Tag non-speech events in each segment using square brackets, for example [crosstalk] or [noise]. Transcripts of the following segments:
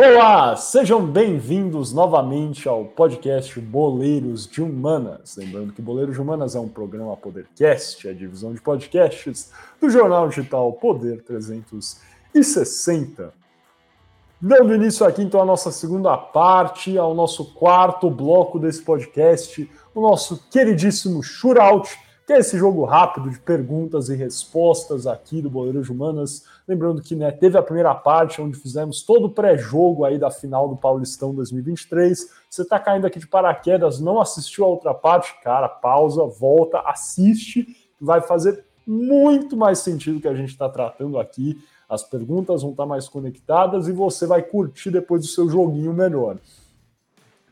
Olá, sejam bem-vindos novamente ao podcast Boleiros de Humanas. Lembrando que Boleiros de Humanas é um programa Podercast, a divisão de podcasts do jornal digital Poder 360. Dando início aqui então à nossa segunda parte, ao nosso quarto bloco desse podcast, o nosso queridíssimo Shootout, que é esse jogo rápido de perguntas e respostas aqui do Boleiros de Humanas Lembrando que né, teve a primeira parte onde fizemos todo o pré-jogo aí da final do Paulistão 2023. Você está caindo aqui de paraquedas, não assistiu a outra parte, cara, pausa, volta, assiste, vai fazer muito mais sentido que a gente está tratando aqui. As perguntas vão estar tá mais conectadas e você vai curtir depois do seu joguinho melhor.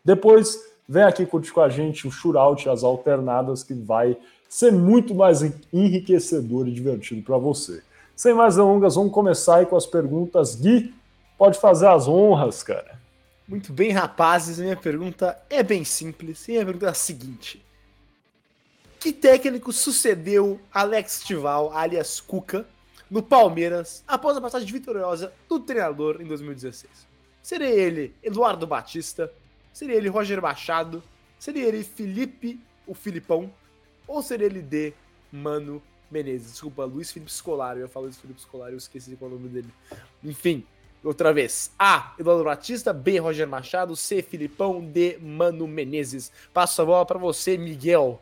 Depois, vem aqui curtir com a gente o shootout, as alternadas, que vai ser muito mais enriquecedor e divertido para você. Sem mais delongas, vamos começar aí com as perguntas. Gui, pode fazer as honras, cara. Muito bem, rapazes. Minha pergunta é bem simples. E a pergunta é a seguinte: Que técnico sucedeu Alex Tival, alias Cuca, no Palmeiras após a passagem vitoriosa do treinador em 2016? Seria ele Eduardo Batista? Seria ele Roger Machado? Seria ele Felipe, o Filipão? Ou seria ele D, Mano Menezes, desculpa, Luiz Felipe Scolari, eu falo Luiz Felipe Scolari, eu esqueci qual é o nome dele. Enfim, outra vez. A. Eduardo Batista, B. Roger Machado, C. Filipão, D. Mano Menezes. Passo a bola para você, Miguel.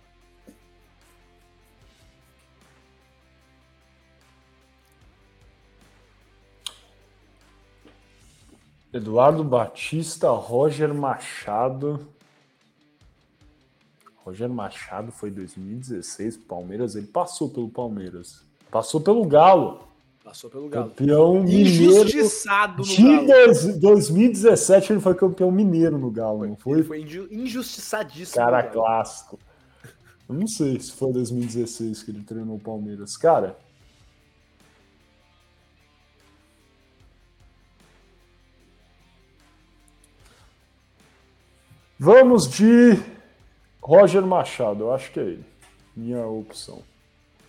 Eduardo Batista, Roger Machado. Rogério Machado foi 2016 Palmeiras, ele passou pelo Palmeiras. Passou pelo Galo. Passou pelo Galo. Campeão Injustiçado mineiro. no Galo. 2017 ele foi campeão mineiro no Galo, foi, não foi? Ele foi injustiçadíssimo. Cara clássico. Eu não sei se foi 2016 que ele treinou o Palmeiras. Cara, Vamos de Roger Machado, eu acho que é ele. Minha opção.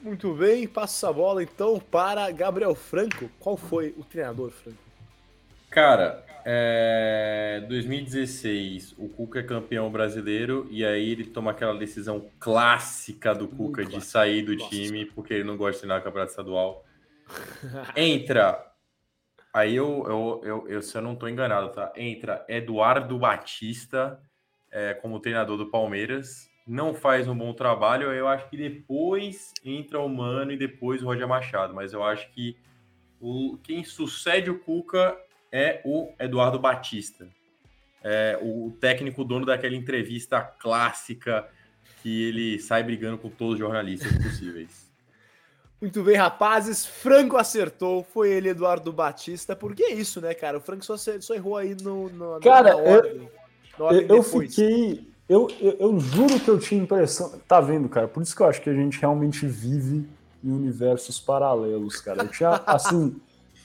Muito bem, passa a bola então para Gabriel Franco. Qual foi o treinador, Franco? Cara, é... 2016, o Cuca é campeão brasileiro e aí ele toma aquela decisão clássica do Cuca de clássico. sair do Nossa. time porque ele não gosta de treinar campeonato estadual. [laughs] Entra. Aí eu, eu, eu, eu, se eu não estou enganado, tá? Entra Eduardo Batista é, como treinador do Palmeiras, não faz um bom trabalho. Eu acho que depois entra o Mano e depois o Roger Machado. Mas eu acho que o, quem sucede o Cuca é o Eduardo Batista. É, o técnico dono daquela entrevista clássica que ele sai brigando com todos os jornalistas possíveis. [laughs] Muito bem, rapazes. Franco acertou. Foi ele, Eduardo Batista. Por que isso, né, cara? O Franco só, só errou aí no, no cara, na ordem. Eu eu fiquei. Eu, eu, eu, juro que eu tinha impressão. Tá vendo, cara? Por isso que eu acho que a gente realmente vive em universos paralelos, cara. Eu tinha, [laughs] assim,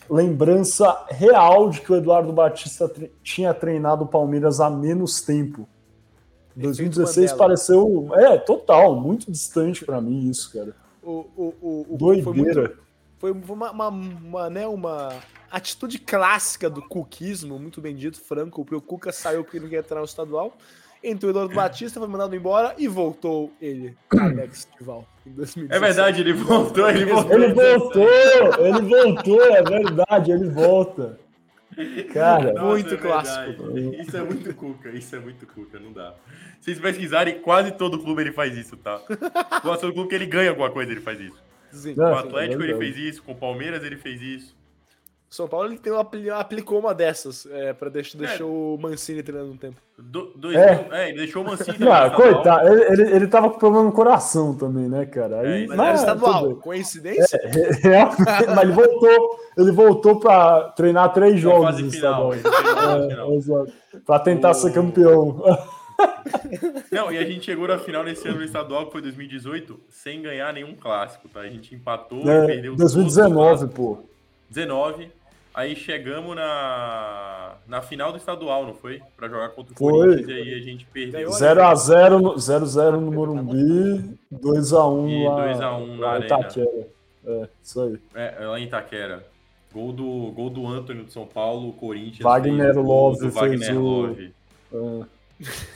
lembrança real de que o Eduardo Batista tre tinha treinado o Palmeiras há menos tempo. 2016 pareceu. É, total, muito distante para mim isso, cara. O, o, o, o Doideira. Foi, muito, foi uma, uma, uma, né, uma atitude clássica do cuquismo, muito bem dito, Franco, porque o Cuca saiu porque não queria entrar no estadual. Entrou o Eduardo Batista, foi mandado embora e voltou ele, Alex Tival, em 2017. É verdade, ele voltou, ele voltou. Ele voltou, ele voltou, é verdade, ele volta. Cara, Nossa, muito é clássico. Isso é muito cuca, isso é muito cuca, não dá. Se vocês pesquisarem, quase todo clube ele faz isso, tá? Quase todo clube que ele ganha alguma coisa, ele faz isso. Sim. Com o Atlético é ele fez isso, com o Palmeiras ele fez isso. São Paulo ele tem aplicou uma dessas é, para deixar, é. deixar o Mancini treinando um tempo. Do, dois, é. é. ele deixou o Mancini. [laughs] Não, coitado, ele, ele, ele tava com problema no coração também, né, cara? Aí, é, mas, mas era estadual, coincidência? É, mas ele voltou, ele voltou para treinar três jogos no estadual. É, para tentar o... ser campeão. Não, e a gente chegou na final nesse ano no estadual, que foi 2018, sem ganhar nenhum clássico, tá? A gente empatou é, e perdeu 2019, pô. 19. Aí chegamos na, na final do estadual, não foi? Para jogar contra o foi. Corinthians e aí a gente perdeu. 0x0 0x0 no Morumbi, 2x1 lá, 2x1 lá na Itaquera. É, isso aí. É, lá em Itaquera. Gol do, gol do Antônio do São Paulo, Corinthians. Wagner Love fez Wagner o- Love. Ah,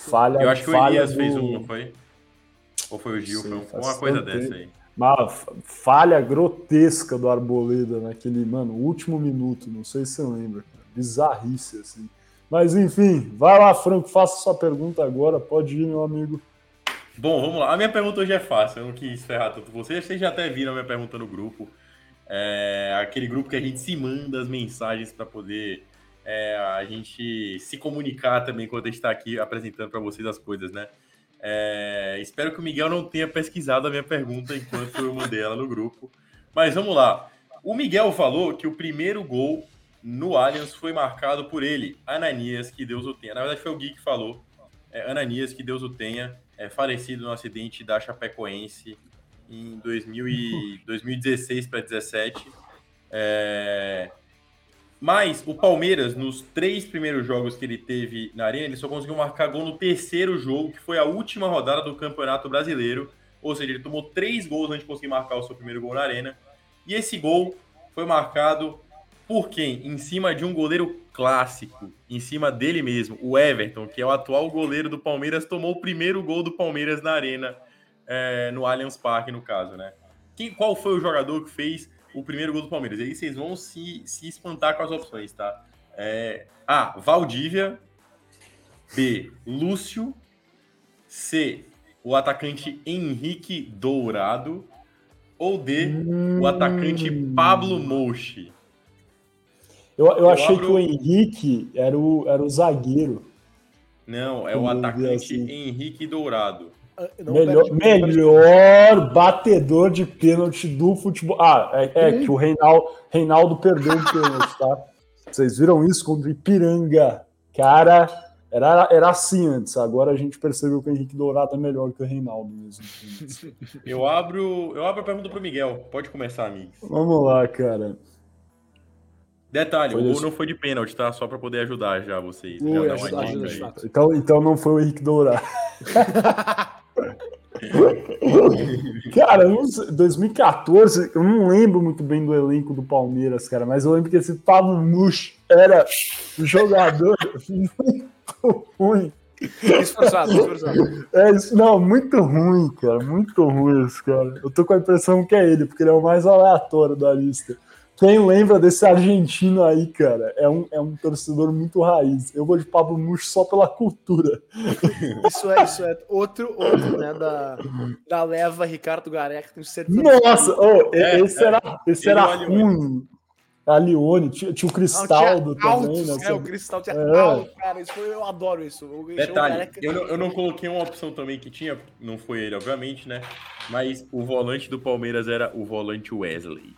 falha, Eu acho que o Elias do- fez um, não foi? Ou foi o Gil? Sei, Foi um- uma coisa dessa tempo. aí. Uma fa- falha grotesca do Arboleda naquele, mano, último minuto. Não sei se você lembra. Bizarrice, assim. Mas enfim, vai lá, Franco, faça sua pergunta agora. Pode ir, meu amigo. Bom, vamos lá. A minha pergunta hoje é fácil, eu não quis ferrar tanto vocês. Vocês já até viram a minha pergunta no grupo. É aquele grupo que a gente se manda as mensagens para poder é, a gente se comunicar também quando a gente está aqui apresentando para vocês as coisas, né? É, espero que o Miguel não tenha pesquisado a minha pergunta enquanto eu mandei ela no grupo. Mas vamos lá. O Miguel falou que o primeiro gol no Allianz foi marcado por ele, Ananias, que Deus o tenha. Na verdade, foi o Gui que falou. É, Ananias, que Deus o tenha, é, falecido no acidente da Chapecoense em 2000 e 2016 para 2017. É... Mas o Palmeiras, nos três primeiros jogos que ele teve na Arena, ele só conseguiu marcar gol no terceiro jogo, que foi a última rodada do Campeonato Brasileiro. Ou seja, ele tomou três gols antes de conseguir marcar o seu primeiro gol na Arena. E esse gol foi marcado por quem? Em cima de um goleiro clássico, em cima dele mesmo, o Everton, que é o atual goleiro do Palmeiras, tomou o primeiro gol do Palmeiras na Arena, é, no Allianz Parque, no caso, né? Quem, qual foi o jogador que fez o primeiro gol do Palmeiras? E aí vocês vão se, se espantar com as opções, tá? É, A. Valdívia. B. Lúcio. C. O atacante Henrique Dourado. Ou D. O atacante Pablo Mouchi. Eu, eu, Eu achei abro- que o Henrique era o, era o zagueiro. Não, é o atacante assim. Henrique Dourado. Ah, não, melhor, melhor batedor de pênalti do futebol. Ah, é, é que o Reinaldo, Reinaldo perdeu o pênalti, tá? Vocês viram isso contra o Ipiranga? Cara, era, era assim antes. Agora a gente percebeu que o Henrique Dourado é melhor que o Reinaldo mesmo. [laughs] Eu abro, eu abro a pergunta pro Miguel. Pode começar, amigos. Vamos lá, cara. Detalhe, Foi o gol isso. não foi de pênalti, tá? Só pra poder ajudar já vocês. Ui, Já. Então, então não foi o Henrique Dourado. [laughs] [laughs] Cara, eu não sei, 2014, eu não lembro muito bem do elenco do Palmeiras, cara, mas eu lembro que esse Pablo Mush era um jogador [laughs] muito ruim. Esforçado, esforçado. É isso, não, muito ruim, cara, muito ruim esse cara. Eu tô com a impressão que é ele, porque ele é o mais aleatório da lista. Quem lembra desse argentino aí, cara, é um, é um torcedor muito raiz. Eu vou de Pablo Mush só pela cultura. [laughs] Isso é, isso é outro, outro, né, da, da leva Ricardo Gareca, tenho certeza. Nossa, oh, É, esse é. era, esse era ruim. A Lione, tinha, tinha o Não, Cristaldo tinha também, altos, né? É, o Cristal tinha É. alto, cara. Isso foi, eu adoro isso. O Detalhe, eu não, eu não coloquei uma opção também que tinha, não foi ele, obviamente, né? Mas o volante do Palmeiras era o volante Wesley.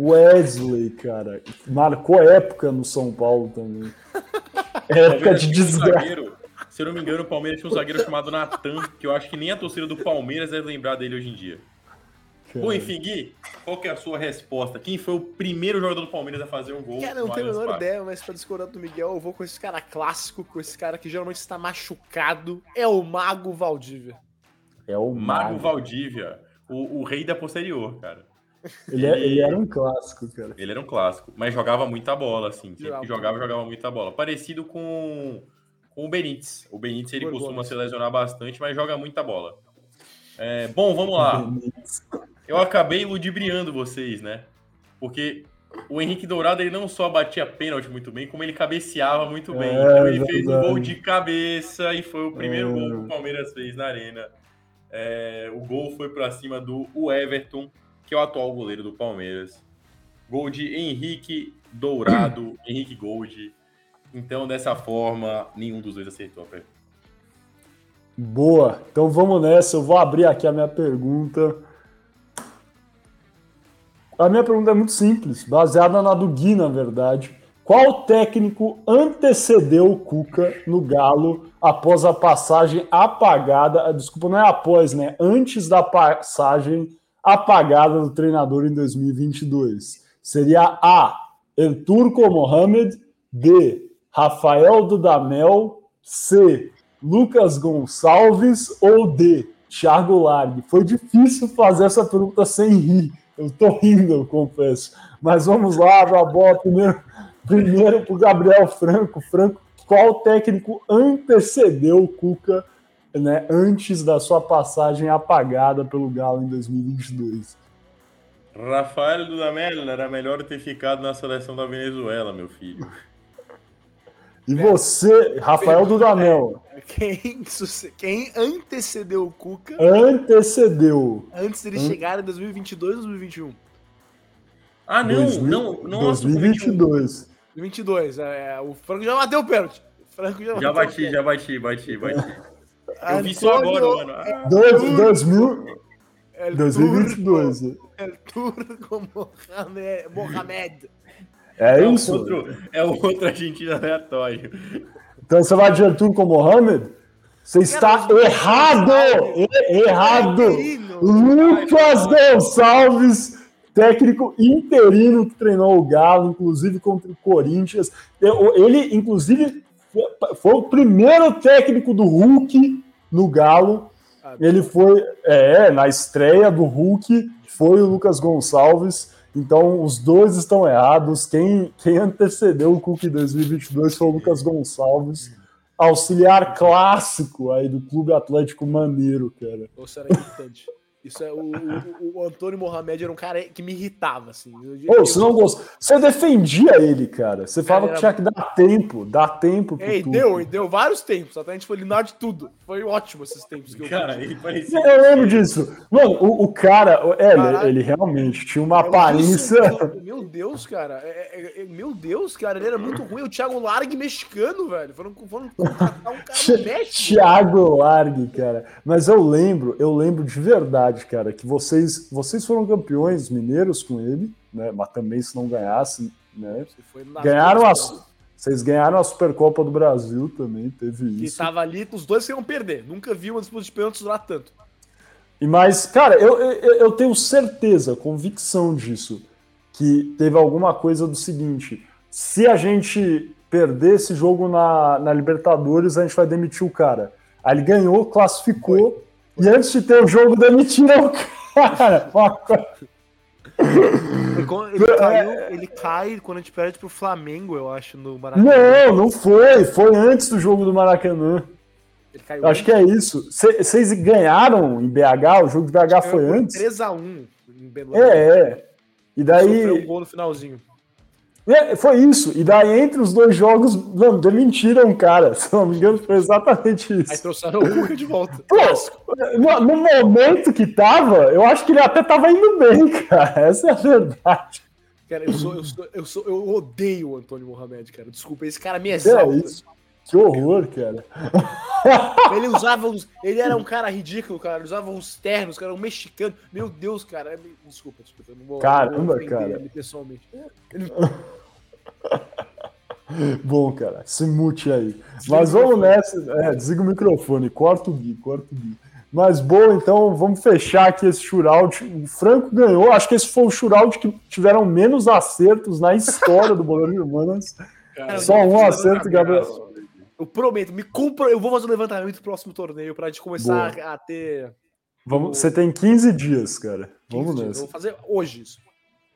Wesley, cara. Marcou época no São Paulo também. Época Palmeiras de um desgraça. se eu não me engano, o Palmeiras tinha um zagueiro chamado Natan, que eu acho que nem a torcida do Palmeiras deve lembrar dele hoje em dia. Bom, enfim, Gui, qual que é a sua resposta? Quem foi o primeiro jogador do Palmeiras a fazer um gol? Cara, eu não tenho a menor ideia, mas pra discordar do Miguel, eu vou com esse cara clássico, com esse cara que geralmente está machucado. É o Mago Valdívia. É o Mago Mago. Valdívia, o, o rei da posterior, cara. Ele, é- ele era um clássico, cara. Ele era um clássico, mas jogava muita bola, assim. Sempre Jogava. que jogava, jogava muita bola. Parecido com, com o Benítez. O Benítez ele Igor costuma se lesionar bastante, mas joga muita bola. É, bom, vamos lá. Eu acabei ludibriando vocês, né? Porque o Henrique Dourado ele não só batia pênalti muito bem, como ele cabeceava muito bem. É, então ele fez um verdade. gol de cabeça e foi o primeiro É. gol que o Palmeiras fez na arena. É, o gol foi para cima do Everton, que é o atual goleiro do Palmeiras. Gol de Henrique Dourado, [clears throat] Henrique Gold. Então, dessa forma, nenhum dos dois acertou a pergunta. Boa. Então vamos nessa. Eu vou abrir aqui a minha pergunta. A minha pergunta é muito simples, baseada na do Gui, na verdade. Qual técnico antecedeu o Cuca no Galo após a passagem apagada? ah, Desculpa, não é após, né? Antes da passagem apagada do treinador em 2022. Seria A. El Turco Mohamed. B. Rafael Dudamel. C. Lucas Gonçalves ou D. Thiago Largue? Foi difícil fazer essa pergunta sem rir. Eu tô rindo, eu confesso. Mas vamos lá, a bola primeiro, primeiro para o Gabriel Franco. Franco, qual técnico antecedeu o Cuca né, antes da sua passagem apagada pelo Galo em 2022? Rafael Dudamel era melhor ter ficado na seleção da Venezuela, meu filho. E você, Rafael Dudamel? Quem, quem antecedeu o Cuca? Antecedeu. Antes dele An... chegar em 2022 ou 2021? Ah, não, 2000, não, nossa, 2022. 2022, é, o Franco já bateu o pênalti. Franco já, já bati, já bati, bati, bati. Eu vi só agora, mano. Ah, Dois, 2000, El 2022. Turco, El Turco Mohamed. Mohamed. É, é isso? Outro, é o outro argentino aleatório. Então você vai de El Turco Mohamed? Você está errado! errado! Lucas Gonçalves, técnico interino que treinou o Galo, inclusive contra o Corinthians. Ele, inclusive, foi o primeiro técnico do Hulk no Galo. Ele foi, é, na estreia do Hulk, foi o Lucas Gonçalves. Então, os dois estão errados. Quem, quem antecedeu o Cook 2022 foi o Lucas Gonçalves, auxiliar clássico aí do Clube Atlético Maneiro, cara. Ou será irritante? Isso é o, o, o, Antônio Mohamed era um cara que me irritava, assim. Eu, oh, você não gosta. Você defendia ele, cara. Você falava era... que tinha que dar tempo, dar tempo. Pro Ei, deu, deu vários tempos. Até a gente foi eliminar de tudo. Foi ótimo esses tempos que eu Cara, ele parecia. Eu lembro disso. Mano, o, o cara, é, ele, ele, realmente tinha uma é aparência. Meu Deus, cara. É, é, é, meu Deus, cara, ele era muito ruim. O Thiago Largue mexicano, velho. Foram, foram contratar um cara. Thiago Largue, cara. Mas eu lembro, eu lembro de verdade verdade, cara, que vocês, vocês foram campeões mineiros com ele, né? Mas também se não ganhassem, né? Ganharam a, vocês ganharam a Supercopa do Brasil também, teve isso. E tava ali, os dois que iam perder. Nunca vi uma disputa de pênaltis durar tanto. E mas, cara, eu, eu, eu tenho certeza, convicção disso, que teve alguma coisa do seguinte: se a gente perder esse jogo na, na Libertadores, a gente vai demitir o cara. Aí ele ganhou, classificou. Foi e antes de ter o jogo, demitiram o [laughs] cara. Ele, caiu, ele cai quando a gente perde pro Flamengo, eu acho, no Maracanã. Não, não foi. Foi antes do jogo do Maracanã. Acho antes. que é isso. Vocês ganharam em BH? O jogo de BH foi antes? 3x1 em Belo É, é. E daí. Sofreu um gol no finalzinho. É, foi isso. E daí, entre os dois jogos, mano, demitiram o cara. [laughs] Se não me engano, foi exatamente isso. Aí trouxeram o Cuca de volta. Pô, no, no, momento que tava, eu acho que ele até tava indo bem, [laughs] cara. Essa é a verdade. Cara, eu, sou, eu, sou, eu, sou, eu odeio o Antônio Mohamed, cara. Desculpa, esse cara me exalta. É isso. Que horror, cara. [laughs] Ele usava uns. Ele era um cara ridículo, cara. Ele usava uns ternos, cara, um mexicano. Meu Deus, cara. Desculpa, desculpa. Não vou, Caramba, não cara. pessoalmente. Ele... [laughs] Bom, cara, se mute aí. Desliga Mas vamos nessa. É, desliga o microfone, corta o Gui, corta o Gui. Mas bom, então vamos fechar aqui esse shootout. O Franco ganhou. Acho que esse foi o shootout que tiveram menos acertos na história do Bolero de Humanas. Só um acerto, Gabriel. Eu prometo, me compra. Eu vou fazer o um levantamento do próximo torneio pra gente começar a, a ter. Vamos. Você tem 15 dias, cara. Vamos 15 nessa. Dias. Eu vou fazer hoje isso.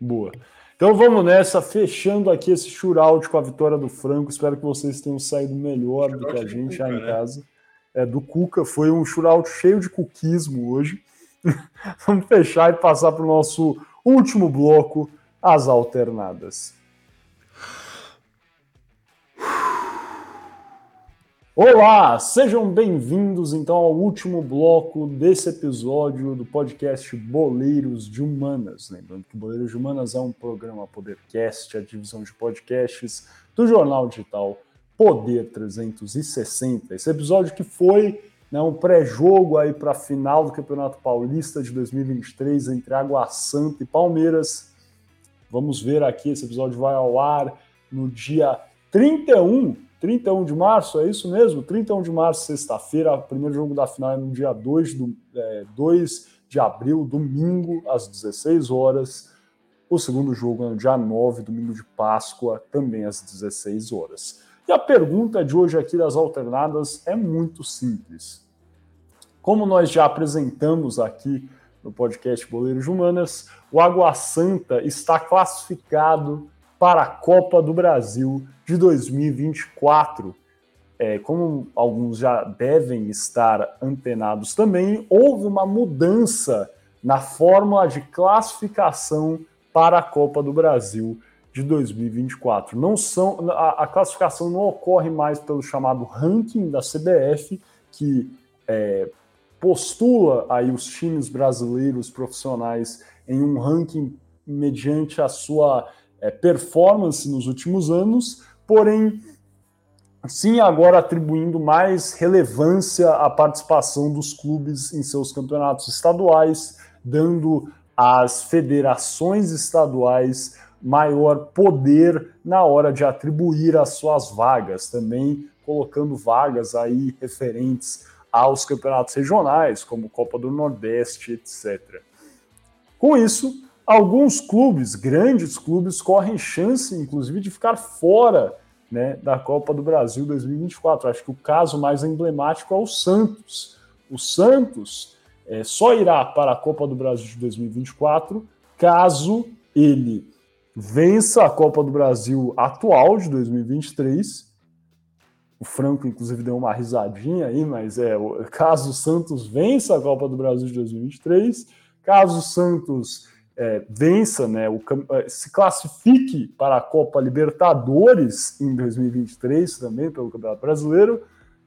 Boa. Então vamos nessa, fechando aqui esse shootout com a vitória do Franco. Espero que vocês tenham saído melhor do que a gente Cuca, aí em né? casa. É, do Cuca, foi um shootout cheio de cuquismo hoje. [laughs] vamos fechar e passar para o nosso último bloco, as alternadas. Olá, sejam bem-vindos então ao último bloco desse episódio do podcast Boleiros de Humanas. Lembrando que Boleiros de Humanas é um programa Podercast, a divisão de podcasts do jornal digital Poder 360. Esse episódio que foi né, um pré-jogo aí para a final do Campeonato Paulista de 2023 entre Água Santa e Palmeiras. Vamos ver aqui, esse episódio vai ao ar no dia 31 31 de março, é isso mesmo? 31 de março, sexta-feira, o primeiro jogo da final é no dia 2, do, é, 2 de abril, domingo, às 16 horas. O segundo jogo é no dia 9, domingo de Páscoa, também às 16 horas. E a pergunta de hoje aqui das alternadas é muito simples. Como nós já apresentamos aqui no podcast Boleiros Humanas, o Água Santa está classificado para a Copa do Brasil de 2024. É, como alguns já devem estar antenados também, houve uma mudança na fórmula de classificação para a Copa do Brasil de 2024. Não são a, a classificação não ocorre mais pelo chamado ranking da CBF, que é, postula aí os times brasileiros profissionais em um ranking mediante a sua é, performance nos últimos anos, porém sim agora atribuindo mais relevância à participação dos clubes em seus campeonatos estaduais, dando às federações estaduais maior poder na hora de atribuir as suas vagas, também colocando vagas aí referentes aos campeonatos regionais, como Copa do Nordeste, etc. Com isso, alguns clubes, grandes clubes, correm chance, inclusive, de ficar fora né, da Copa do Brasil 2024. Acho que o caso mais emblemático é o Santos. O Santos é, só irá para a Copa do Brasil de 2024 caso ele vença a Copa do Brasil atual de 2023. O Franco, inclusive, deu uma risadinha aí, mas é caso o Santos vença a Copa do Brasil de 2023, caso o Santos é, vença, né, o, é, se classifique para a Copa Libertadores em 2023 também pelo Campeonato Brasileiro,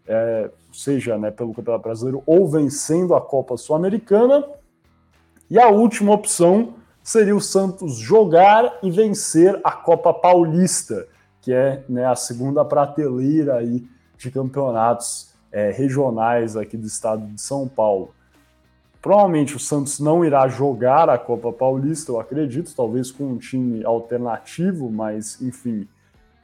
é, seja né, pelo Campeonato Brasileiro ou vencendo a Copa Sul-Americana. E a última opção seria o Santos jogar e vencer a Copa Paulista, que é né, a segunda prateleira aí de campeonatos é, regionais aqui do estado de São Paulo. Provavelmente o Santos não irá jogar a Copa Paulista, eu acredito, talvez com um time alternativo, mas enfim,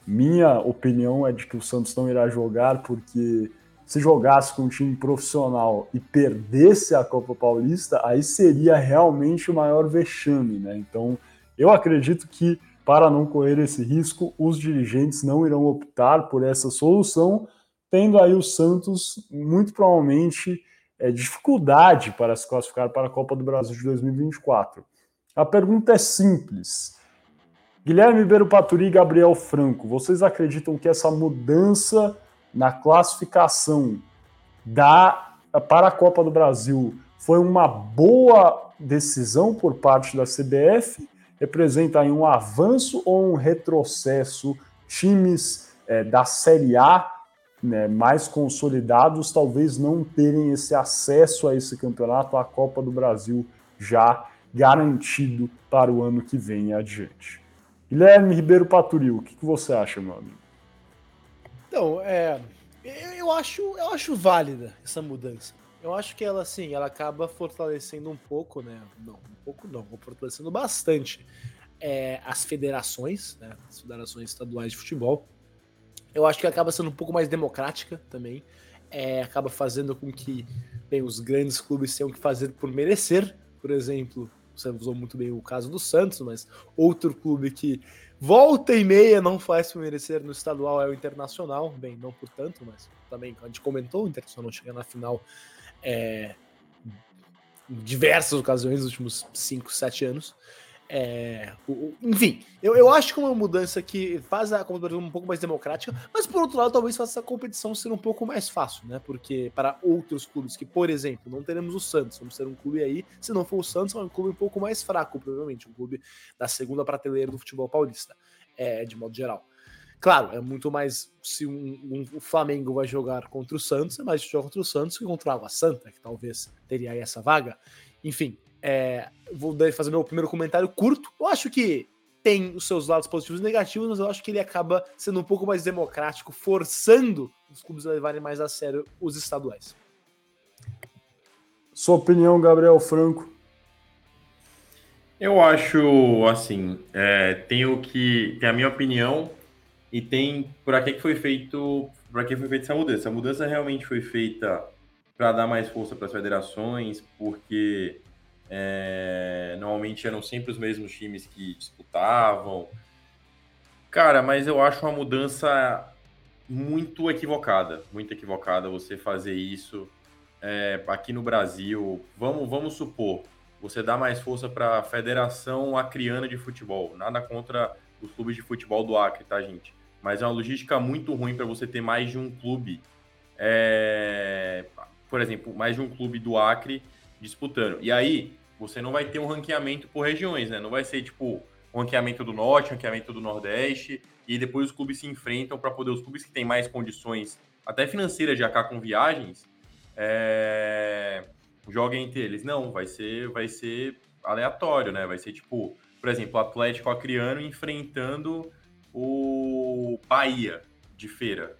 minha opinião é de que o Santos não irá jogar porque se jogasse com um time profissional e perdesse a Copa Paulista, aí seria realmente o maior vexame, né? Então, eu acredito que para não correr esse risco, os dirigentes não irão optar por essa solução, tendo aí o Santos muito provavelmente é, dificuldade para se classificar para a Copa do Brasil de 2024. A pergunta é simples. Guilherme Ribeiro Paturi e Gabriel Franco, vocês acreditam que essa mudança na classificação da, para a Copa do Brasil foi uma boa decisão por parte da CBF? Representa aí um avanço ou um retrocesso? Times é, da Série A né, mais consolidados talvez não terem esse acesso a esse campeonato, a Copa do Brasil já garantido para o ano que vem adiante. Guilherme Ribeiro Paturil, o que, que você acha, meu amigo? Então, é, eu acho, eu acho válida essa mudança. Eu acho que ela, assim, ela acaba fortalecendo um pouco, né? Não, um pouco não, fortalecendo bastante é, as federações, né? As federações estaduais de futebol. Eu acho que acaba sendo um pouco mais democrática também. É, acaba fazendo com que bem, os grandes clubes tenham que fazer por merecer. Por exemplo, você usou muito bem o caso do Santos, mas outro clube que volta e meia não faz por merecer no estadual é o Internacional. Bem, não por tanto, mas também a gente comentou, o Internacional chega na final é, em diversas ocasiões nos últimos 5, 7 anos. É, o, enfim, eu, eu acho que é uma mudança que faz a competição um pouco mais democrática, mas por outro lado, talvez faça a competição ser um pouco mais fácil, né? Porque para outros clubes que, por exemplo, não teremos o Santos, vamos ter um clube aí, se não for o Santos, é um clube um pouco mais fraco, provavelmente, um clube da segunda prateleira do futebol paulista, é, de modo geral. Claro, é muito mais se um, um, o Flamengo vai jogar contra o Santos, é mais jogar contra o Santos que contra o Água Santa, que talvez teria aí essa vaga. Enfim, é, vou fazer meu primeiro comentário curto. Eu acho que tem os seus lados positivos e negativos, mas eu acho que ele acaba sendo um pouco mais democrático, forçando os clubes a levarem mais a sério os estaduais. Sua opinião, Gabriel Franco? Eu acho assim, é, tem o que tem a minha opinião e tem por aqui que foi feito, para que foi feita essa mudança. A mudança realmente foi feita para dar mais força para as federações, porque é, normalmente eram sempre os mesmos times que disputavam. Cara, mas eu acho uma mudança muito equivocada, muito equivocada você fazer isso é, aqui no Brasil. Vamos, vamos supor, você dá mais força para a Federação Acriana de Futebol. Nada contra os clubes de futebol do Acre, tá, gente? Mas é uma logística muito ruim para você ter mais de um clube, é... por exemplo, mais de um clube do Acre disputando. E aí, você não vai ter um ranqueamento por regiões, né? Não vai ser tipo um ranqueamento do Norte, um ranqueamento do Nordeste, e depois os clubes se enfrentam para poder os clubes que têm mais condições, até financeiras de acar com viagens, é... joguem entre eles. Não, vai ser, vai ser aleatório, né? Vai ser tipo, por exemplo, o Atlético Acreano enfrentando o Bahia de feira.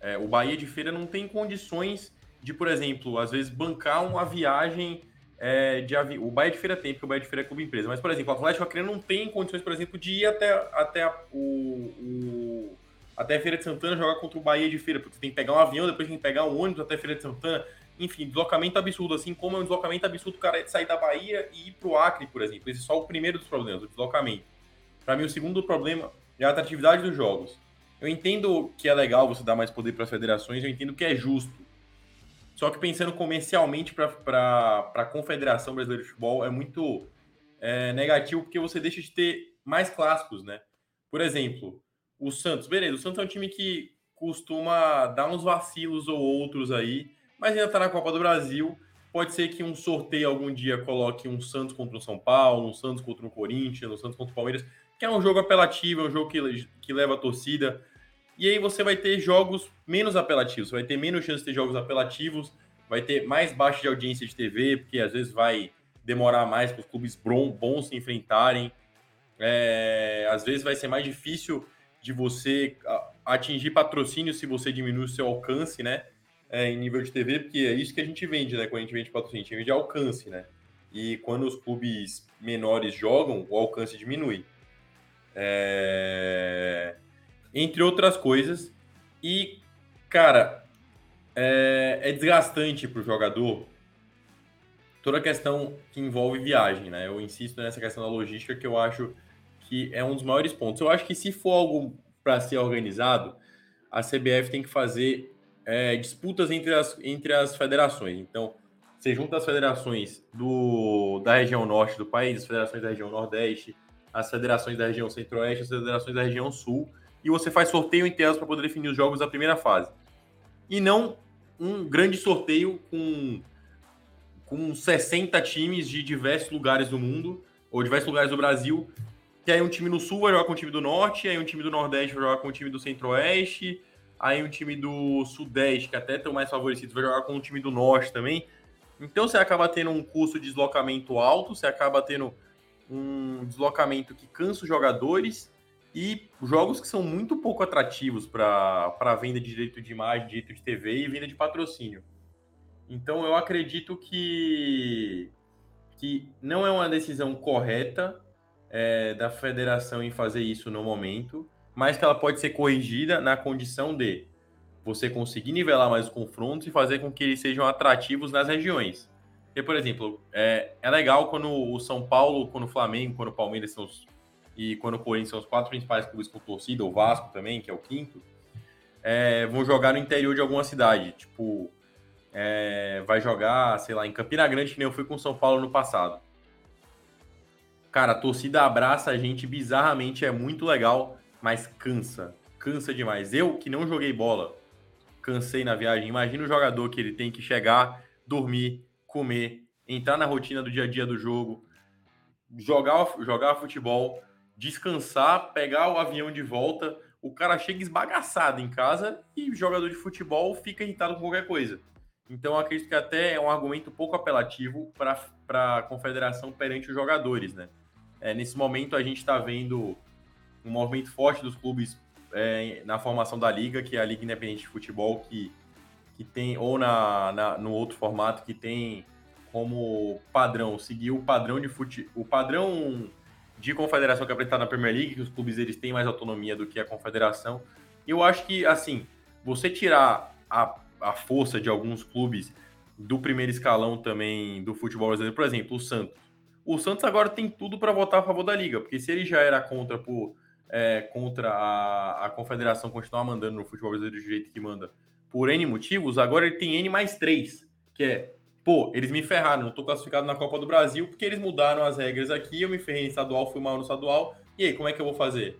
É, o Bahia de feira não tem condições de, por exemplo, às vezes bancar uma viagem é, de avião. O Bahia de feira tem, porque o Bahia de feira é clube empresa. Mas, por exemplo, o Atlético Acreano não tem condições, por exemplo, de ir até, até a, o, o, até a Feira de Santana jogar contra o Bahia de feira, porque tem que pegar um avião, depois tem que pegar um ônibus até a Feira de Santana. Enfim, deslocamento absurdo, assim como é um deslocamento absurdo o cara sair da Bahia e ir para o Acre, por exemplo. Esse é só o primeiro dos problemas, o deslocamento. Para mim, o segundo problema é a atratividade dos jogos. Eu entendo que é legal você dar mais poder para as federações, eu entendo que é justo. Só que pensando comercialmente para a Confederação Brasileira de Futebol é muito é, negativo, porque você deixa de ter mais clássicos, né? Por exemplo, o Santos. Beleza, o Santos é um time que costuma dar uns vacilos ou outros aí, mas ainda está na Copa do Brasil. Pode ser que um sorteio algum dia coloque um Santos contra o São Paulo, um Santos contra o Corinthians, um Santos contra o Palmeiras que é um jogo apelativo, é um jogo que, que leva a torcida. E aí você vai ter jogos menos apelativos, vai ter menos chance de ter jogos apelativos, vai ter mais baixa de audiência de TV, porque às vezes vai demorar mais para os clubes bons se enfrentarem. É, às vezes vai ser mais difícil de você atingir patrocínio se você diminui o seu alcance, né? É, em nível de TV, porque é isso que a gente vende, né? Quando a gente vende patrocínio, a gente vende alcance, né? E quando os clubes menores jogam, o alcance diminui. É... Entre outras coisas. E, cara, é, é desgastante para o jogador toda a questão que envolve viagem, né? Eu insisto nessa questão da logística que eu acho que é um dos maiores pontos. Eu acho que se for algo para ser organizado, a CBF tem que fazer é, disputas entre as, entre as federações. Então, você junta as federações do, da região norte do país, as federações da região nordeste, as federações da região centro-oeste, as federações da região sul, e você faz sorteio entre elas para poder definir os jogos da primeira fase. E não um grande sorteio com, com 60 times de diversos lugares do mundo, ou diversos lugares do Brasil, que aí um time do sul vai jogar com o time do norte, aí um time do nordeste vai jogar com o time do centro-oeste, aí um time do sudeste, que até estão mais favorecidos, vai jogar com o time do norte também. Então você acaba tendo um custo de deslocamento alto, você acaba tendo um deslocamento que cansa os jogadores e jogos que são muito pouco atrativos para venda de direito de imagem, direito de TV e venda de patrocínio. Então eu acredito que, que não é uma decisão correta é, da federação em fazer isso no momento, mas que ela pode ser corrigida na condição de você conseguir nivelar mais os confrontos e fazer com que eles sejam atrativos nas regiões. Porque, por exemplo, é, é legal quando o São Paulo, quando o Flamengo, quando o Palmeiras são os, e quando o Corinthians são os quatro principais clubes com torcida, o Vasco também, que é o quinto, é, vão jogar no interior de alguma cidade. Tipo, é, vai jogar, sei lá, em Campina Grande, que nem eu fui com São Paulo no passado. Cara, a torcida abraça a gente bizarramente, é muito legal, mas cansa. Cansa demais. Eu, que não joguei bola, cansei na viagem. Imagina o jogador que ele tem que chegar, dormir, comer, entrar na rotina do dia a dia do jogo, jogar, jogar futebol, descansar, pegar o avião de volta. O cara chega esbagaçado em casa e jogador de futebol fica irritado com qualquer coisa. Então, acredito que até é um argumento pouco apelativo para a confederação perante os jogadores, né? É, nesse momento, a gente está vendo um movimento forte dos clubes é, na formação da liga, que é a Liga Independente de Futebol, que que tem, ou na, na, no outro formato que tem como padrão, seguir o padrão de fute, o padrão de confederação que é apresentado na Premier League, que os clubes eles têm mais autonomia do que a confederação. Eu acho que, assim, você tirar a, a força de alguns clubes do primeiro escalão também do futebol brasileiro, por exemplo, o Santos. O Santos agora tem tudo para votar a favor da liga, porque se ele já era contra por é, contra a, a confederação continuar mandando no futebol brasileiro do jeito que manda por N motivos, agora ele tem N mais 3, que é pô, eles me ferraram, não tô classificado na Copa do Brasil porque eles mudaram as regras aqui, eu me ferrei em estadual, fui mal no estadual, e aí, como é que eu vou fazer?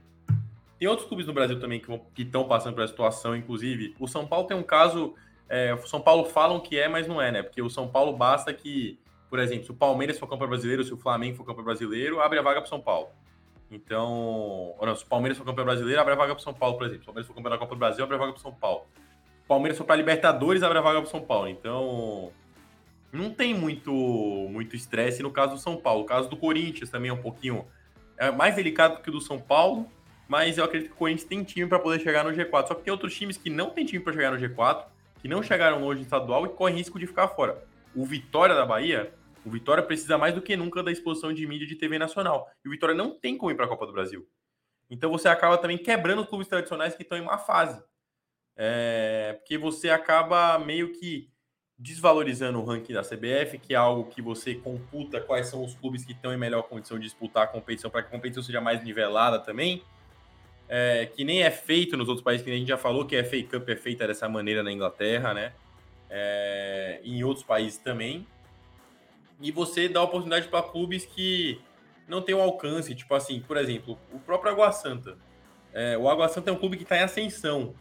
Tem outros clubes no Brasil também que estão passando por essa situação, inclusive. O São Paulo tem um caso. É, o São Paulo falam que é, mas não é, né? Porque o São Paulo basta que, por exemplo, se o Palmeiras for campeão brasileiro, se o Flamengo for campeão brasileiro, abre a vaga para o São Paulo. Então, não, se o Palmeiras for campeão brasileiro, abre a vaga para o São Paulo, por exemplo. Se o Palmeiras for campeão da Copa do Brasil, abre a vaga para o São Paulo. Se o Palmeiras for para Libertadores, abre a vaga para o São Paulo. Então, não tem muito muito estresse no caso do São Paulo. O caso do Corinthians também é um pouquinho é mais delicado que o do São Paulo, mas eu acredito que o Corinthians tem time para poder chegar no G4. Só que tem outros times que não tem time para chegar no G4, que não chegaram longe no estadual e correm risco de ficar fora. O Vitória da Bahia, o Vitória precisa mais do que nunca da exposição de mídia de TV nacional. E o Vitória não tem como ir para a Copa do Brasil. Então você acaba também quebrando os clubes tradicionais que estão em má fase. É, porque você acaba meio que desvalorizando o ranking da CBF, que é algo que você computa quais são os clubes que estão em melhor condição de disputar a competição para que a competição seja mais nivelada também é, que nem é feito nos outros países, que a gente já falou que a FA Cup é feita dessa maneira na Inglaterra, né? É, em outros países também. E você dá oportunidade para clubes que não têm um alcance, tipo assim, por exemplo, o próprio Água Santa. É, o Água Santa é um clube que está em ascensão.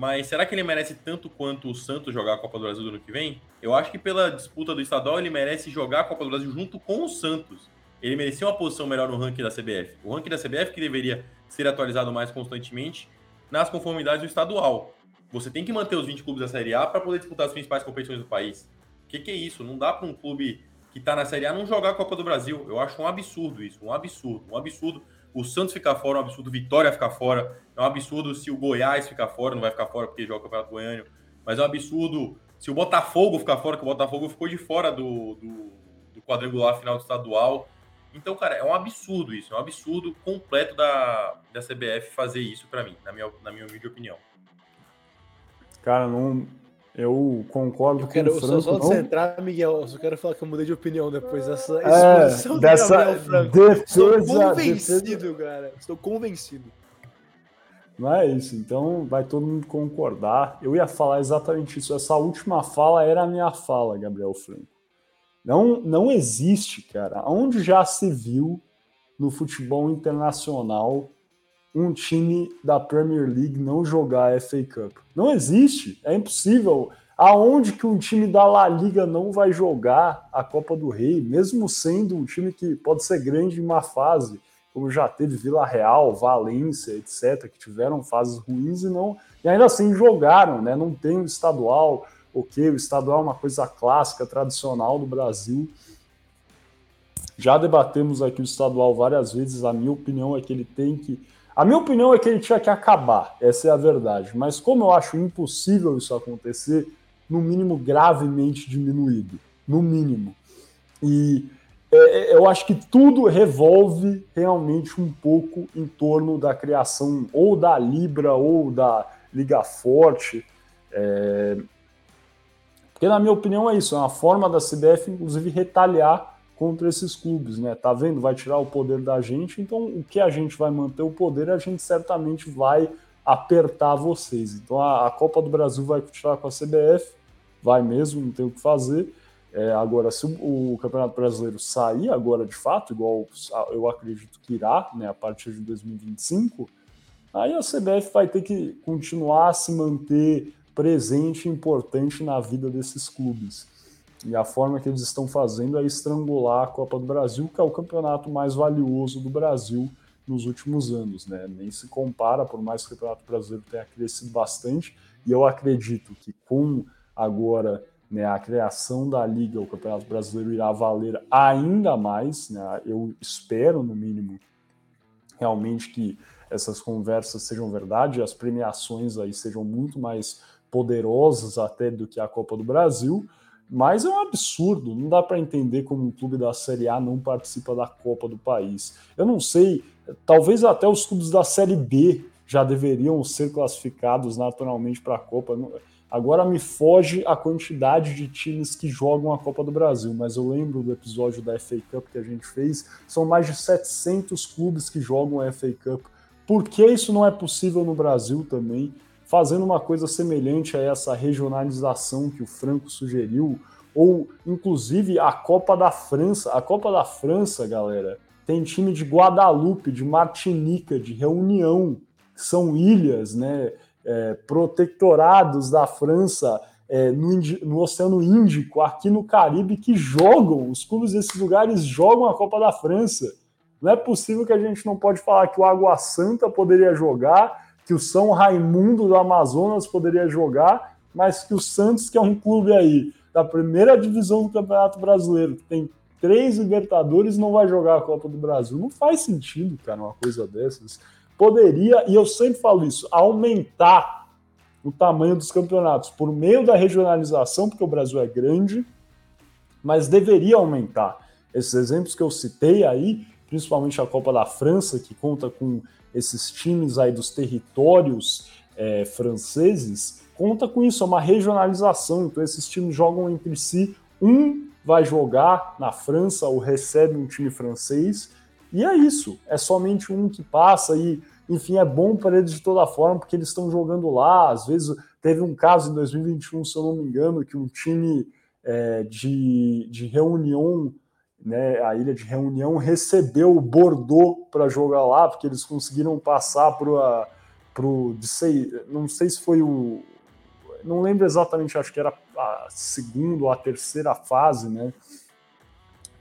Mas será que ele merece tanto quanto o Santos jogar a Copa do Brasil no ano que vem? Eu acho que pela disputa do estadual ele merece jogar a Copa do Brasil junto com o Santos. Ele merecia uma posição melhor no ranking da CBF. O ranking da CBF que deveria ser atualizado mais constantemente nas conformidades do estadual. Você tem que manter os 20 clubes da Série A para poder disputar as principais competições do país. O que, que, é isso? Não dá para um clube que está na Série A não jogar a Copa do Brasil. Eu acho um absurdo isso, um absurdo, um absurdo. O Santos ficar fora, um absurdo. Vitória ficar fora, é um absurdo se o Goiás ficar fora, não vai ficar fora porque joga o Campeonato Goiano, mas é um absurdo se o Botafogo ficar fora, que o Botafogo ficou de fora do, do, do quadrangular final do estadual. Então, cara, é um absurdo isso, é um absurdo completo da, da CBF fazer isso para mim, na minha, na minha humilde opinião. Cara, não, eu concordo eu quero, com o Franco. Só, só entrar, Miguel, eu só quero falar que eu mudei de opinião depois dessa é, exposição dessa defesa. Estou convencido, defesa. cara. Estou convencido. Não é isso, então vai todo mundo concordar. Eu ia falar exatamente isso. Essa última fala era a minha fala, Gabriel Franco. Não, não existe, cara. Onde já se viu no futebol internacional um time da Premier League não jogar a FA Cup? Não existe. É impossível. Aonde que um time da La Liga não vai jogar a Copa do Rei, mesmo sendo um time que pode ser grande em uma fase, como já teve Vila Real, Valência, etc., que tiveram fases ruins e não e ainda assim jogaram, né? Não tem o estadual ok, o estadual é uma coisa clássica, tradicional do Brasil. Já debatemos aqui o estadual várias vezes. A minha opinião é que ele tem que. A minha opinião é que ele tinha que acabar, essa é a verdade. Mas como eu acho impossível isso acontecer, no mínimo gravemente diminuído. No mínimo. E é, é, eu acho que tudo revolve realmente um pouco em torno da criação ou da Libra ou da Liga Forte. É, porque, na minha opinião, é isso, é uma forma da CBF, inclusive, retaliar contra esses clubes, né? Tá vendo? Vai tirar o poder da gente, então o que a gente vai manter o poder, a gente certamente vai apertar vocês. Então a, a Copa do Brasil vai continuar com a CBF, vai mesmo, não tem o que fazer. É, agora, se o, o, Campeonato Brasileiro sair agora de fato, igual eu acredito que irá, né, a partir de 2025, aí a CBF vai ter que continuar a se manter presente e importante na vida desses clubes. E a forma que eles estão fazendo é estrangular a Copa do Brasil, que é o campeonato mais valioso do Brasil nos últimos anos, né? Nem se compara, por mais que o Campeonato Brasileiro tenha crescido bastante, e eu acredito que com agora né, a criação da liga, o Campeonato Brasileiro irá valer ainda mais, né? Eu espero, no mínimo, realmente que essas conversas sejam verdade, as premiações aí sejam muito mais poderosas até do que a Copa do Brasil, mas é um absurdo, não dá para entender como um clube da Série A não participa da Copa do país. Eu não sei, talvez até os clubes da Série B já deveriam ser classificados naturalmente para a Copa. Agora me foge a quantidade de times que jogam a Copa do Brasil, mas eu lembro do episódio da FA Cup que a gente fez, são mais de 700 clubes que jogam a FA Cup. Por que isso não é possível no Brasil também? Fazendo uma coisa semelhante a essa regionalização que o Franco sugeriu, ou inclusive a Copa da França. A Copa da França, galera, tem time de Guadalupe, de Martinica, de Reunião, que são ilhas, né, é, protetorados da França é, no, no, Oceano Índico, aqui no Caribe, que jogam, os clubes desses lugares jogam a Copa da França. Não é possível que a gente não pode falar que o Água Santa poderia jogar, que o São Raimundo do Amazonas poderia jogar, mas que o Santos, que é um clube aí da primeira divisão do Campeonato Brasileiro, que tem três Libertadores, não vai jogar a Copa do Brasil. Não faz sentido, cara, uma coisa dessas. Poderia, e eu sempre falo isso, aumentar o tamanho dos campeonatos por meio da regionalização, porque o Brasil é grande, mas deveria aumentar. Esses exemplos que eu citei aí, principalmente a Copa da França, que conta com esses times aí dos territórios é, franceses, conta com isso, é uma regionalização. Então, esses times jogam entre si. Um vai jogar na França ou recebe um time francês, e é isso. É somente um que passa e, enfim, é bom para eles de toda forma, porque eles estão jogando lá. Às vezes, teve um caso em 2021, se eu não me engano, que um time é, de, de reunião né, a ilha de Reunião recebeu o Bordeaux para jogar lá, porque eles conseguiram passar para o. Não sei se foi o. Não lembro exatamente, acho que era a segunda ou a terceira fase, né?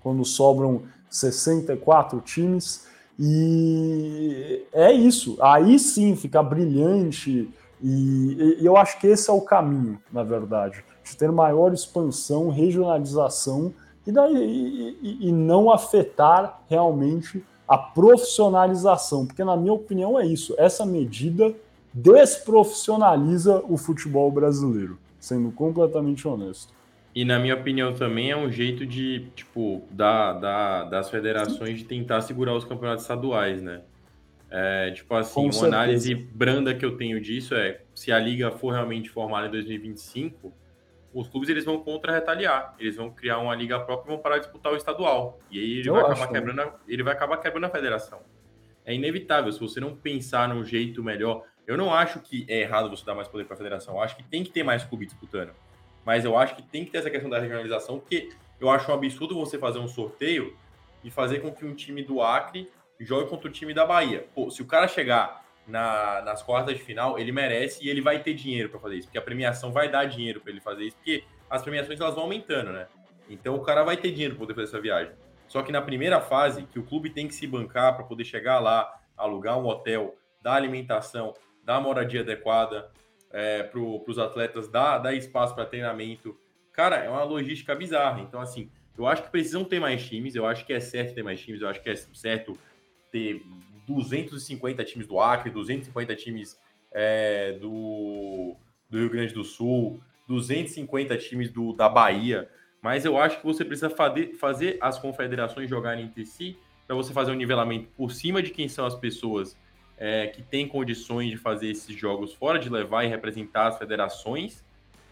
Quando sobram 64 times. E é isso. Aí sim fica brilhante. E, e eu acho que esse é o caminho, na verdade, de ter maior expansão, regionalização e, daí, e, e não afetar realmente a profissionalização, porque na minha opinião é isso. Essa medida desprofissionaliza o futebol brasileiro, sendo completamente honesto. E na minha opinião também é um jeito de, tipo, da, da, das federações de tentar segurar os campeonatos estaduais, né? É, tipo assim, Com uma certeza. análise branda que eu tenho disso é se a liga for realmente formada em 2025, os clubes eles vão contra-retaliar. Eles vão criar uma liga própria e vão parar de disputar o estadual. E aí ele, vai acabar, quebrando a, ele vai acabar quebrando a federação. É inevitável, se você não pensar num jeito melhor. Eu não acho que é errado você dar mais poder para a federação. Eu acho que tem que ter mais clubes disputando. Mas eu acho que tem que ter essa questão da regionalização, porque eu acho um absurdo você fazer um sorteio e fazer com que um time do Acre jogue contra o time da Bahia. Pô, se o cara chegar na, nas quartas de final, ele merece e ele vai ter dinheiro para fazer isso, porque a premiação vai dar dinheiro para ele fazer isso, porque as premiações elas vão aumentando, né? Então o cara vai ter dinheiro para poder fazer essa viagem. Só que na primeira fase, que o clube tem que se bancar para poder chegar lá, alugar um hotel, dar alimentação, dar moradia adequada é, para os atletas, dar, dar espaço para treinamento. Cara, é uma logística bizarra. Então, assim, eu acho que precisam ter mais times, eu acho que é certo ter mais times, eu acho que é certo ter 250 times do Acre, 250 times é, do, do Rio Grande do Sul, 250 times do, da Bahia. Mas eu acho que você precisa fazer, as confederações jogarem entre si para você fazer um nivelamento por cima de quem são as pessoas é, que têm condições de fazer esses jogos fora, de levar e representar as federações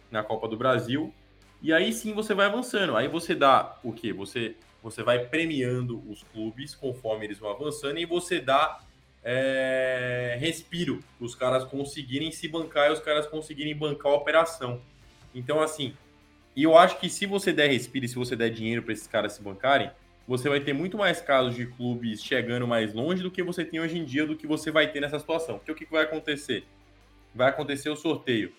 na Copa do Brasil. E aí sim você vai avançando. Aí você dá o quê? Você você vai premiando os clubes conforme eles vão avançando e você dá é, respiro para os caras conseguirem se bancar e os caras conseguirem bancar a operação. Então, assim, e eu acho que se você der respiro e se você der dinheiro para esses caras se bancarem, você vai ter muito mais casos de clubes chegando mais longe do que você tem hoje em dia, do que você vai ter nessa situação. Porque o que vai acontecer? Vai acontecer o sorteio.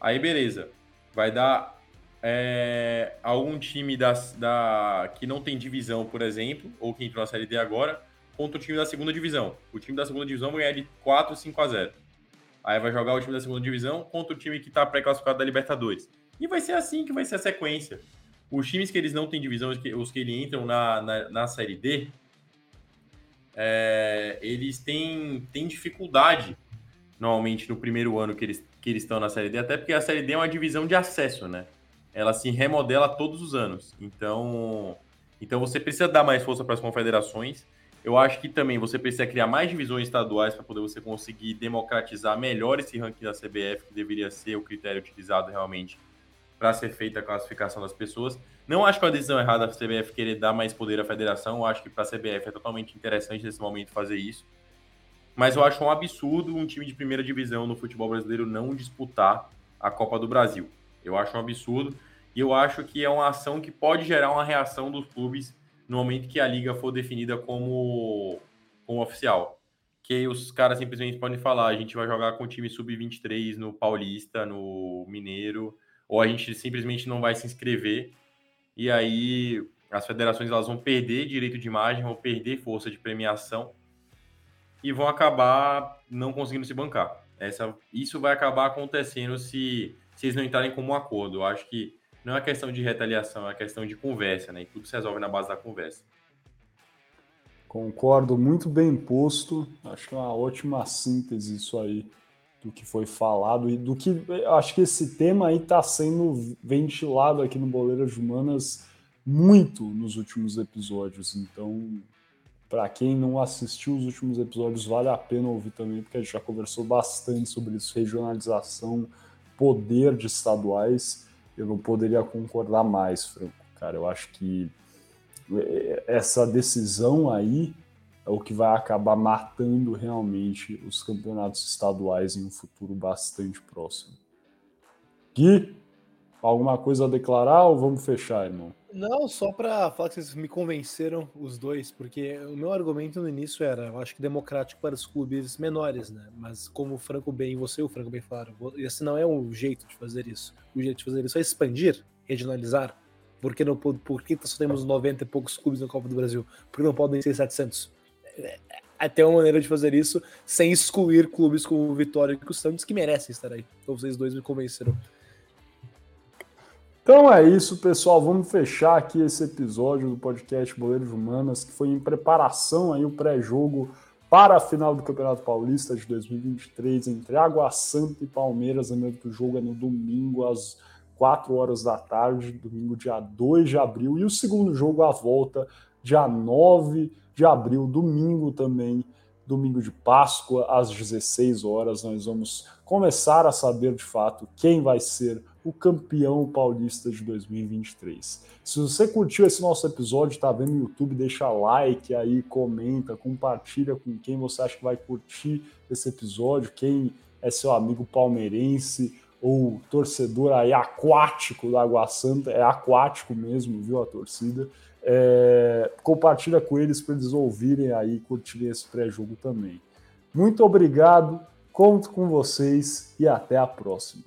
Aí, beleza. Vai dar é, algum time da, da, que não tem divisão, por exemplo, ou que entrou na Série D agora, contra o time da segunda divisão. O time da segunda divisão vai ganhar de 4, 5 a 0. Aí vai jogar o time da segunda divisão contra o time que está pré-classificado da Libertadores. E vai ser assim que vai ser a sequência. Os times que eles não têm divisão, os que, os que eles entram na, na, na Série D, é, eles têm, têm dificuldade, normalmente, no primeiro ano que eles, que eles estão na Série D, até porque a Série D é uma divisão de acesso, né? Ela se remodela todos os anos. Então, então você precisa dar mais força para as confederações. Eu acho que também você precisa criar mais divisões estaduais para poder você conseguir democratizar melhor esse ranking da CBF, que deveria ser o critério utilizado realmente para ser feita a classificação das pessoas. Não acho que é uma decisão errada a CBF querer dar mais poder à federação. Eu acho que para a CBF é totalmente interessante nesse momento fazer isso. Mas eu acho um absurdo um time de primeira divisão no futebol brasileiro não disputar a Copa do Brasil. Eu acho um absurdo. E eu acho que é uma ação que pode gerar uma reação dos clubes no momento que a liga for definida como, como oficial. Que os caras simplesmente podem falar: a gente vai jogar com o time sub-23 no Paulista, no Mineiro, ou a gente simplesmente não vai se inscrever. E aí as federações elas vão perder direito de imagem, vão perder força de premiação e vão acabar não conseguindo se bancar. Essa, isso vai acabar acontecendo se, eles não entrarem como um acordo. Eu acho que não é questão de retaliação, é questão de conversa, né? E tudo se resolve na base da conversa. Concordo, muito bem posto. Acho que é uma ótima síntese isso aí do que foi falado e do que acho que esse tema aí está sendo ventilado aqui no Boleiras Humanas muito nos últimos episódios. Então, para quem não assistiu os últimos episódios, vale a pena ouvir também, porque a gente já conversou bastante sobre isso, regionalização, poder de estaduais. Eu não poderia concordar mais, Franco. Cara, eu acho que é, essa decisão aí é o que vai acabar matando realmente os campeonatos estaduais em um futuro bastante próximo. Gui, alguma coisa a declarar ou vamos fechar, irmão? Não, só para falar que vocês me convenceram os dois, porque o meu argumento no início era, eu acho que democrático para os clubes menores, né? Mas como o Franco bem, você e o Franco bem falaram, esse não é o jeito de fazer isso. O jeito de fazer isso é expandir, regionalizar. Por que, não, por que só temos 90 e poucos clubes na Copa do Brasil? Por que não podem ser 700? Até uma maneira de fazer isso sem excluir clubes como Vitória e Santos que merecem estar aí. Então vocês dois me convenceram. Então é isso, pessoal. Vamos fechar aqui esse episódio do podcast Boleiros Humanas, que foi em preparação aí o pré-jogo para a final do Campeonato Paulista de 2023 entre Água Santa e Palmeiras. Lembrando que o jogo é no domingo às 4 horas da tarde, domingo dia 2 de abril, e o segundo jogo à volta dia 9 de abril, domingo também, domingo de Páscoa, às 16 horas. Nós vamos começar a saber de fato quem vai ser o campeão paulista de 2023. Se você curtiu esse nosso episódio, está vendo no YouTube, deixa like aí, comenta, compartilha com quem você acha que vai curtir esse episódio, quem é seu amigo palmeirense ou torcedor aí aquático da Água Santa, é aquático mesmo, viu a torcida. É, compartilha com eles para eles ouvirem aí e curtirem esse pré-jogo também. Muito obrigado, conto com vocês e até a próxima.